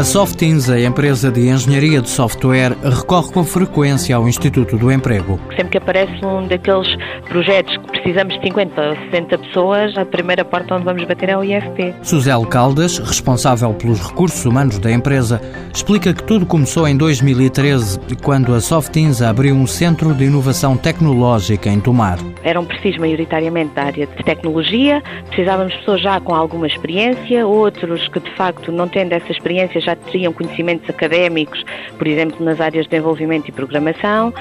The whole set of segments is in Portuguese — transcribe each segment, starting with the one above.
A Softins, a empresa de engenharia de software, recorre com frequência ao Instituto do Emprego. Sempre que aparece um daqueles projetos precisamos de 50 ou 60 pessoas, a primeira porta onde vamos bater é o IFP. Suzelle Caldas, responsável pelos recursos humanos da empresa, explica que tudo começou em 2013, quando a Softins abriu um centro de inovação tecnológica em Tomar. Eram perfis maioritariamente da área de tecnologia, precisávamos de pessoas já com alguma experiência, outros que de facto não tendo essa experiência já já teriam conhecimentos académicos, por exemplo, nas áreas de desenvolvimento e programação,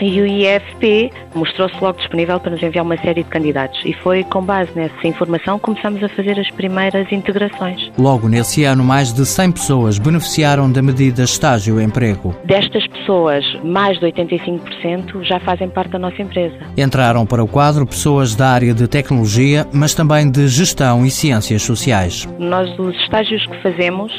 e o IFP mostrou-se logo disponível para nos enviar uma série de candidatos. E foi com base nessa informação que começamos a fazer as primeiras integrações. Logo nesse ano, mais de 100 pessoas beneficiaram da medida Estágio-Emprego. Destas pessoas, mais de 85% já fazem parte da nossa empresa. Entraram para o quadro pessoas da área de tecnologia, mas também de gestão e ciências sociais. Nós, os estágios que fazemos,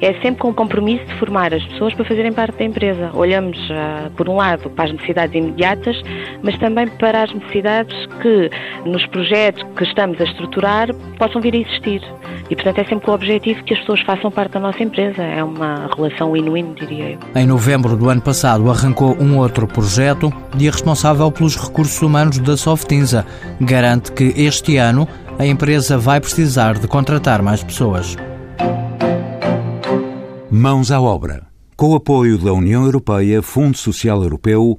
é sempre com o compromisso de formar as pessoas para fazerem parte da empresa. Olhamos, uh, por um lado, para as necessidades necessidades imediatas, mas também para as necessidades que nos projetos que estamos a estruturar possam vir a existir. E, portanto, é sempre o objetivo que as pessoas façam parte da nossa empresa. É uma relação win-win, diria eu. Em novembro do ano passado arrancou um outro projeto e a responsável pelos recursos humanos da Softinza garante que este ano a empresa vai precisar de contratar mais pessoas. Mãos à obra. Com o apoio da União Europeia, Fundo Social Europeu,